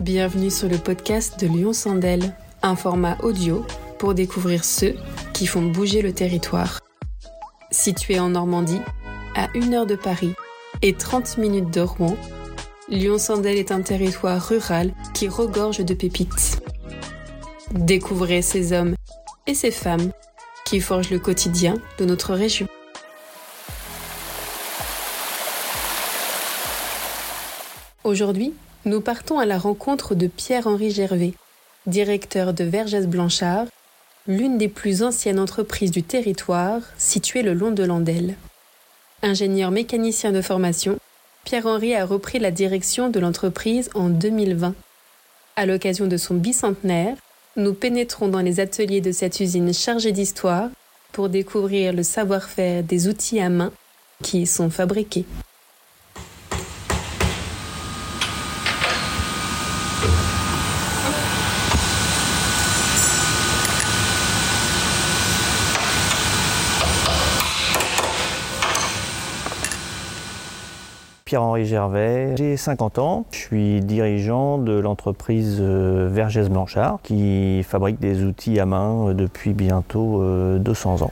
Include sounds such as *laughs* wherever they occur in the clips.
Bienvenue sur le podcast de Lyon Sandel, un format audio pour découvrir ceux qui font bouger le territoire. Situé en Normandie, à 1 heure de Paris et 30 minutes de Rouen, Lyon-Sandel est un territoire rural qui regorge de pépites. Découvrez ces hommes et ces femmes qui forgent le quotidien de notre région. Aujourd'hui, nous partons à la rencontre de Pierre-Henri Gervais, directeur de Vergès Blanchard, l'une des plus anciennes entreprises du territoire située le long de l'Andelle. Ingénieur mécanicien de formation, Pierre-Henri a repris la direction de l'entreprise en 2020. À l'occasion de son bicentenaire, nous pénétrons dans les ateliers de cette usine chargée d'histoire pour découvrir le savoir-faire des outils à main qui y sont fabriqués. Pierre-Henri Gervais, j'ai 50 ans, je suis dirigeant de l'entreprise euh, Vergès Blanchard qui fabrique des outils à main euh, depuis bientôt 200 euh, ans.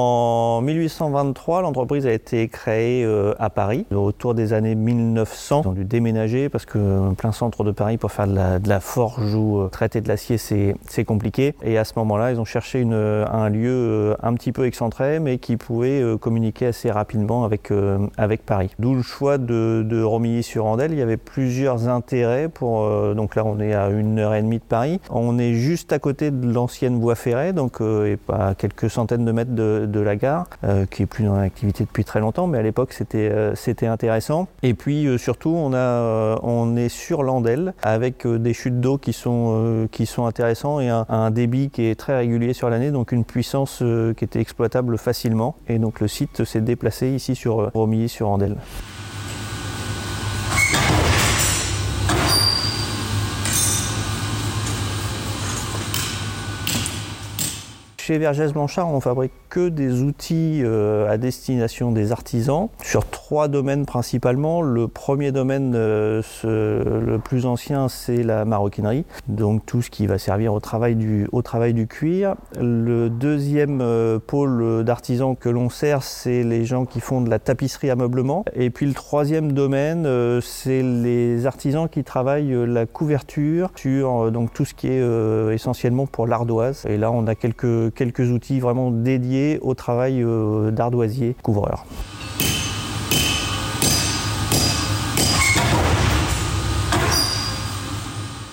En 1823, l'entreprise a été créée euh, à Paris. Autour des années 1900, ils ont dû déménager parce que plein centre de Paris pour faire de la, forge ou euh, traiter de l'acier, c'est compliqué. Et à ce moment-là, ils ont cherché un lieu euh, un petit peu excentré, mais qui pouvait communiquer assez rapidement avec, avec Paris. D'où le choix de, de Romilly-sur-Andelle. Il y avait plusieurs intérêts pour. donc là, on est à une heure et demie de Paris. On est juste à côté de l'ancienne voie ferrée, donc pas quelques centaines de mètres de, de la gare, euh, qui est plus dans l'activité depuis très longtemps, mais à l'époque c'était euh, intéressant. Et puis euh, surtout on a on est sur l'Andelle avec des chutes d'eau qui sont intéressants et un, débit qui est très régulier sur l'année, donc une puissance qui était exploitable facilement. Et donc le site s'est déplacé ici sur Romilly sur Andelle. Chez Vergès Blanchard, on fabrique que des outils euh, à destination des artisans sur trois domaines principalement. Le premier domaine, euh, le plus ancien, c'est la maroquinerie, donc tout ce qui va servir au travail du, au travail du cuir. Le deuxième euh, pôle d'artisans que l'on sert, c'est les gens qui font de la tapisserie ameublement. Et puis le troisième domaine, c'est les artisans qui travaillent la couverture sur donc tout ce qui est essentiellement pour l'ardoise. Et là, on a quelques quelques outils vraiment dédiés au travail euh, d'ardoisier couvreur.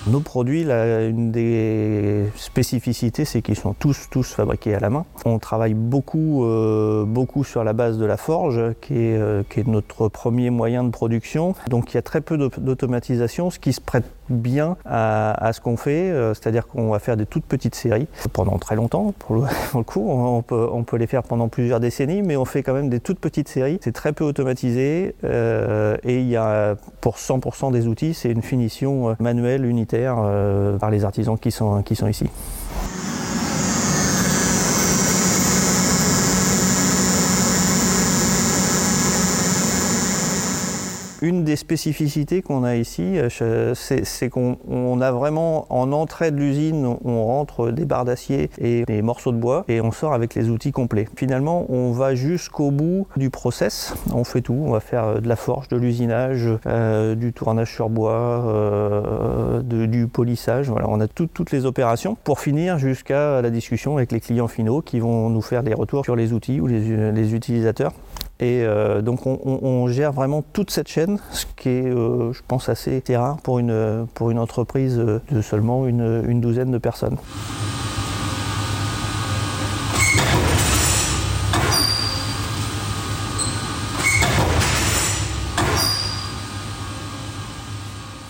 Nos produits, une des spécificités, c'est qu'ils sont tous, tous fabriqués à la main. On travaille beaucoup, euh, beaucoup sur la base de la forge, qui est, euh, qui est notre premier moyen de production. Donc il y a très peu d'automatisation, ce qui se prête bien à, ce qu'on fait, euh, c'est-à-dire qu'on va faire des toutes petites séries pendant très longtemps, pour le, *laughs* coup, on peut, les faire pendant plusieurs décennies, mais on fait quand même des toutes petites séries. C'est très peu automatisé euh, et il y a pour 100% des outils, c'est une finition euh, manuelle unitaire par les artisans qui sont, qui sont ici. Une des spécificités qu'on a ici, euh, c'est qu'on a vraiment en entrée de l'usine, on rentre des barres d'acier et des morceaux de bois et on sort avec les outils complets. Finalement, on va jusqu'au bout du process. On fait tout. On va faire euh, de la forge, de l'usinage, euh, du tournage sur bois, du polissage. Voilà, on a toutes les opérations pour finir jusqu'à la discussion avec les clients finaux qui vont nous faire des retours sur les outils ou les utilisateurs. Et euh, donc on, gère vraiment toute cette chaîne, ce qui est, euh, je pense, assez rare pour une, pour une entreprise de seulement une douzaine de personnes.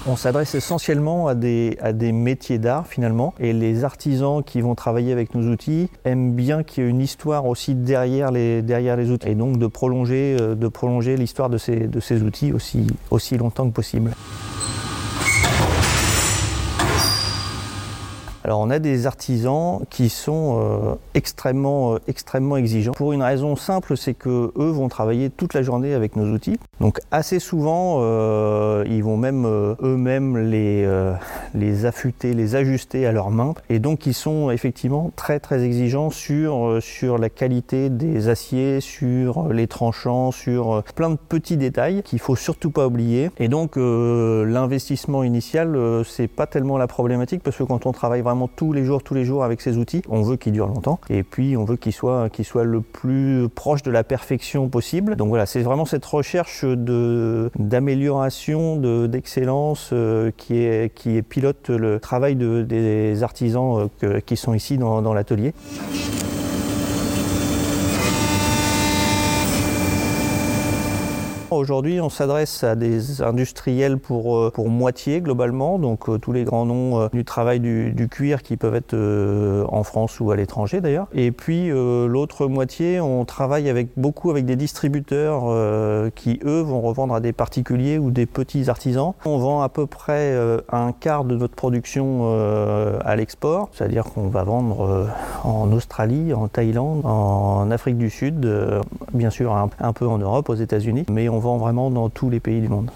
On s'adresse essentiellement à des, métiers d'art finalement et les artisans qui vont travailler avec nos outils aiment bien qu'il y ait une histoire aussi derrière les, derrière outils et donc de prolonger, euh, l'histoire de ces, outils aussi longtemps que possible. Alors on a des artisans qui sont euh, extrêmement, euh, extrêmement exigeants. Pour une raison simple, c'est que eux vont travailler toute la journée avec nos outils. Donc assez souvent, euh, ils vont même eux-mêmes les, les affûter, les ajuster à leurs mains. Et donc ils sont effectivement très très exigeants sur, sur la qualité des aciers, sur les tranchants, sur plein de petits détails qu'il faut surtout pas oublier. Et donc l'investissement initial, c'est pas tellement la problématique parce que quand on travaille vraiment tous les jours, tous les jours avec ces outils, on veut qu'ils durent longtemps et puis on veut qu'ils soient, qu'ils soient le plus proche de la perfection possible. Donc voilà, c'est vraiment cette recherche d'amélioration, de, d'excellence euh, qui, est, qui pilote le travail de, des artisans euh, qui sont ici dans l'atelier. Aujourd'hui, on s'adresse à des industriels pour, euh, pour moitié globalement, donc euh, tous les grands noms euh, du travail du, cuir qui peuvent être en France ou à l'étranger d'ailleurs. Et puis l'autre moitié, on travaille avec, beaucoup avec des distributeurs qui, eux, vont revendre à des particuliers ou des petits artisans. On vend à peu près un quart de notre production à l'export, c'est-à-dire qu'on va vendre en Australie, en Thaïlande, en Afrique du Sud, bien sûr un, peu en Europe, aux États-Unis, mais on vraiment dans tous les pays du monde.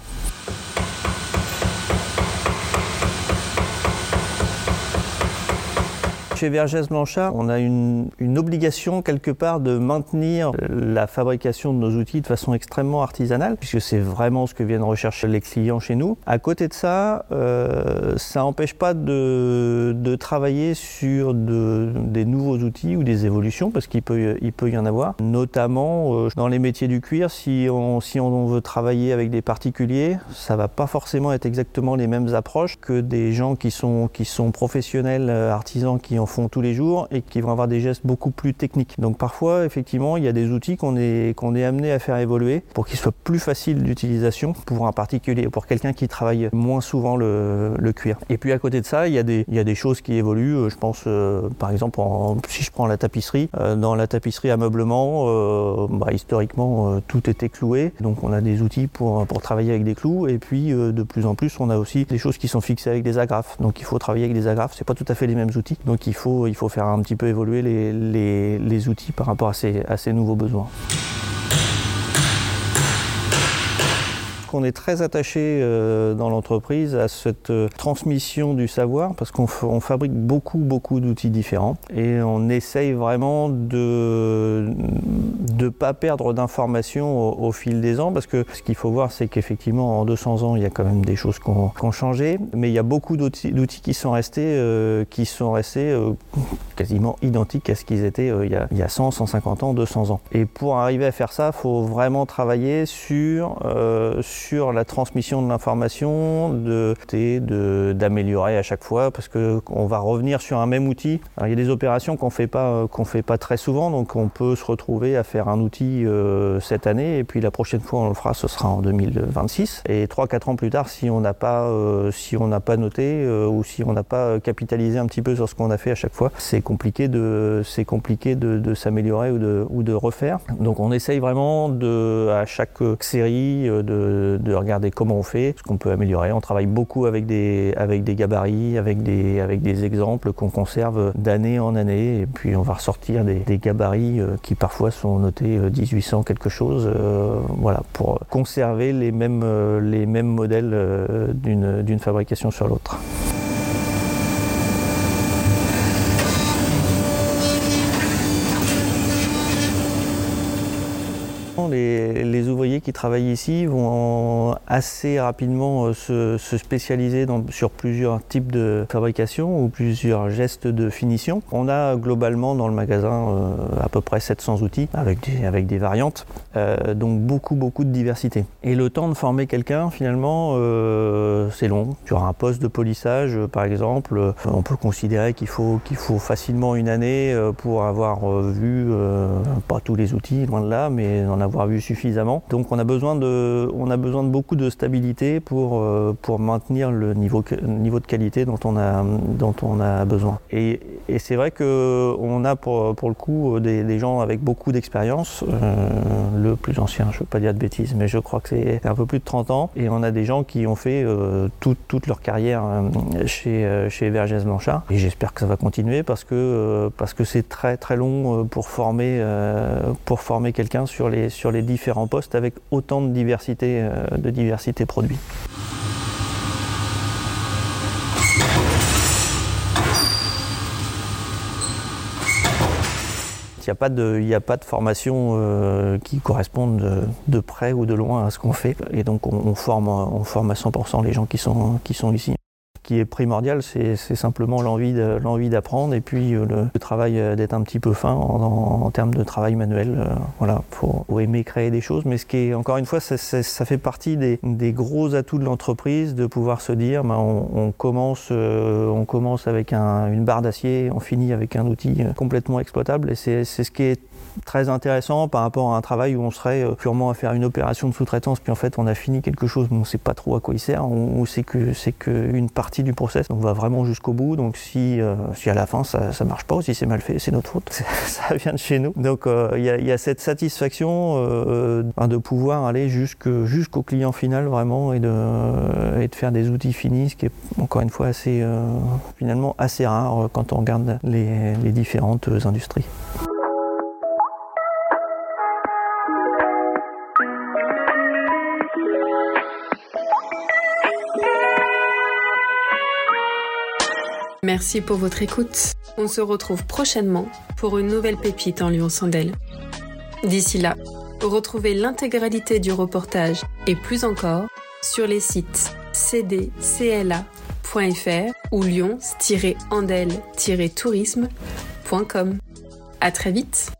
Chez Vergès Blanchard, on a une, obligation quelque part de maintenir la fabrication de nos outils de façon extrêmement artisanale, puisque c'est vraiment ce que viennent rechercher les clients chez nous. À côté de ça, euh, ça n'empêche pas de, travailler sur des nouveaux outils ou des évolutions, parce qu'il peut, y en avoir, notamment euh, dans les métiers du cuir. Si on, veut travailler avec des particuliers, ça va pas forcément être exactement les mêmes approches que des gens qui sont, qui sont professionnels, euh, artisans, qui ont font tous les jours et qui vont avoir des gestes beaucoup plus techniques. Donc parfois, effectivement, il y a des outils qu'on est, qu'on est amené à faire évoluer pour qu'ils soient plus faciles d'utilisation pour un particulier, pour quelqu'un qui travaille moins souvent le, le, cuir. Et puis à côté de ça, il y a des, il y a des choses qui évoluent. Euh, je pense, euh, par exemple, si je prends la tapisserie, euh, dans la tapisserie ameublement, bah, historiquement, tout était cloué. Donc on a des outils pour, pour travailler avec des clous. Et puis de plus en plus, on a aussi des choses qui sont fixées avec des agrafes. Donc il faut travailler avec des agrafes. C'est pas tout à fait les mêmes outils. Donc il il faut faire un petit peu évoluer les, outils par rapport à ces nouveaux besoins. Qu'on est très attaché euh, dans l'entreprise à cette euh, transmission du savoir parce qu'on fabrique beaucoup, beaucoup d'outils différents et on essaye vraiment de ne pas perdre d'informations au, fil des ans parce que ce qu'il faut voir, c'est qu'effectivement, en 200 ans, il y a quand même des choses qui ont, changé, mais il y a beaucoup d'outils qui sont restés, euh, qui sont restés quasiment identiques à ce qu'ils étaient il, y a, il, y a, 100, 150 ans, 200 ans. Et pour arriver à faire ça, il faut vraiment travailler sur sur la transmission de l'information, de, d'améliorer à chaque fois, parce qu'on va revenir sur un même outil. il y a des opérations qu'on fait pas qu'on fait pas très souvent, donc on peut se retrouver à faire un outil euh, cette année, et puis la prochaine fois on le fera, ce sera en 2026. Et 3-4 ans plus tard, si on n'a pas euh, si pas noté euh, ou si on n'a pas capitalisé un petit peu sur ce qu'on a fait à chaque fois, c'est compliqué de de, s'améliorer ou de, ou de refaire. Donc on essaye vraiment de à chaque série de de, regarder comment on fait, ce qu'on peut améliorer. On travaille beaucoup avec des, gabarits, avec des, avec des exemples qu'on conserve d'année en année. Et puis on va ressortir des, gabarits euh, qui parfois sont notés 1800 euh, quelque chose, euh, voilà, pour conserver les mêmes, les mêmes modèles d'une fabrication sur l'autre. Qui travaillent ici vont assez rapidement euh, se, spécialiser sur plusieurs types de fabrication ou plusieurs gestes de finition. On a globalement dans le magasin euh, à peu près 700 outils avec des, variantes, euh, donc beaucoup beaucoup de diversité. Et le temps de former quelqu'un finalement c'est long. Sur un poste de polissage par exemple, on peut considérer qu'il faut, qu'il faut facilement une année pour avoir vu pas tous les outils, loin de là, mais en avoir vu suffisamment. Donc on a besoin de, on a besoin de beaucoup de stabilité pour, pour maintenir le niveau, niveau de qualité dont on a, dont on a besoin. Et, c'est vrai qu'on a pour, pour, le coup des, des gens avec beaucoup d'expérience. le plus ancien, je ne veux pas dire de bêtises, mais je crois que c'est un peu plus de 30 ans. Et on a des gens qui ont fait toute, toute leur carrière chez, chez Vergès Blanchard. Et j'espère que ça va continuer parce que parce c'est très très long pour former pour former quelqu'un sur les sur les différents postes avec autant de diversité de diversité produits. Il n'y a, pas de, a pas de formation euh, qui corresponde de, de, près ou de loin à ce qu'on fait. Et donc on, on, forme, on forme à 100% les gens qui sont, qui sont ici. Qui est primordial, c'est simplement l'envie d'apprendre et puis euh, le, travail euh, d'être un petit peu fin en, termes de travail manuel. Euh, voilà, faut, aimer créer des choses, mais ce qui est encore une fois, ça, fait partie des, gros atouts de l'entreprise de pouvoir se dire, ben, on, on, commence, euh, on commence avec un, une barre d'acier, on finit avec un outil complètement exploitable et c'est ce qui est très intéressant par rapport à un travail où on serait purement à faire une opération de sous-traitance puis en fait on a fini quelque chose mais on ne sait pas trop à quoi il sert. On, sait que c'est qu'une partie du process. On va vraiment jusqu'au bout. Donc si, euh, si à la fin ça, ça marche pas ou si c'est mal fait c'est notre faute. *laughs* Ça vient de chez nous. Donc il euh, y, y, a cette satisfaction euh, de pouvoir aller jusqu'au jusqu client final vraiment et de, et de faire des outils finis ce qui est encore une fois assez finalement assez rare quand on regarde les, les différentes industries. Merci pour votre écoute. On se retrouve prochainement pour une nouvelle pépite en Lyon-Sandel. D'ici là, retrouvez l'intégralité du reportage et plus encore sur les sites cdcla.fr ou lyons-andel-tourisme.com. À très vite!